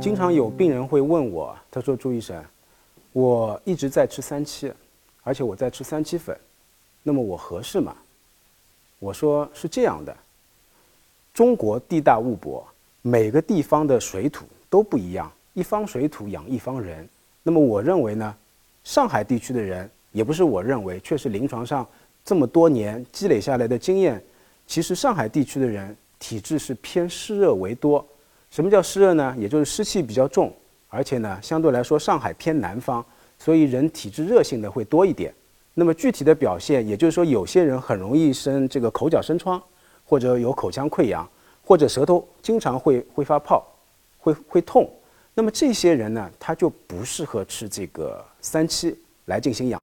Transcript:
经常有病人会问我，他说：“朱医生，我一直在吃三七，而且我在吃三七粉，那么我合适吗？”我说是这样的，中国地大物博，每个地方的水土都不一样，一方水土养一方人。那么我认为呢，上海地区的人也不是我认为，确实临床上这么多年积累下来的经验，其实上海地区的人体质是偏湿热为多。什么叫湿热呢？也就是湿气比较重，而且呢，相对来说上海偏南方，所以人体质热性的会多一点。那么具体的表现，也就是说，有些人很容易生这个口角生疮，或者有口腔溃疡，或者舌头经常会会发泡，会会痛。那么这些人呢，他就不适合吃这个三七来进行养。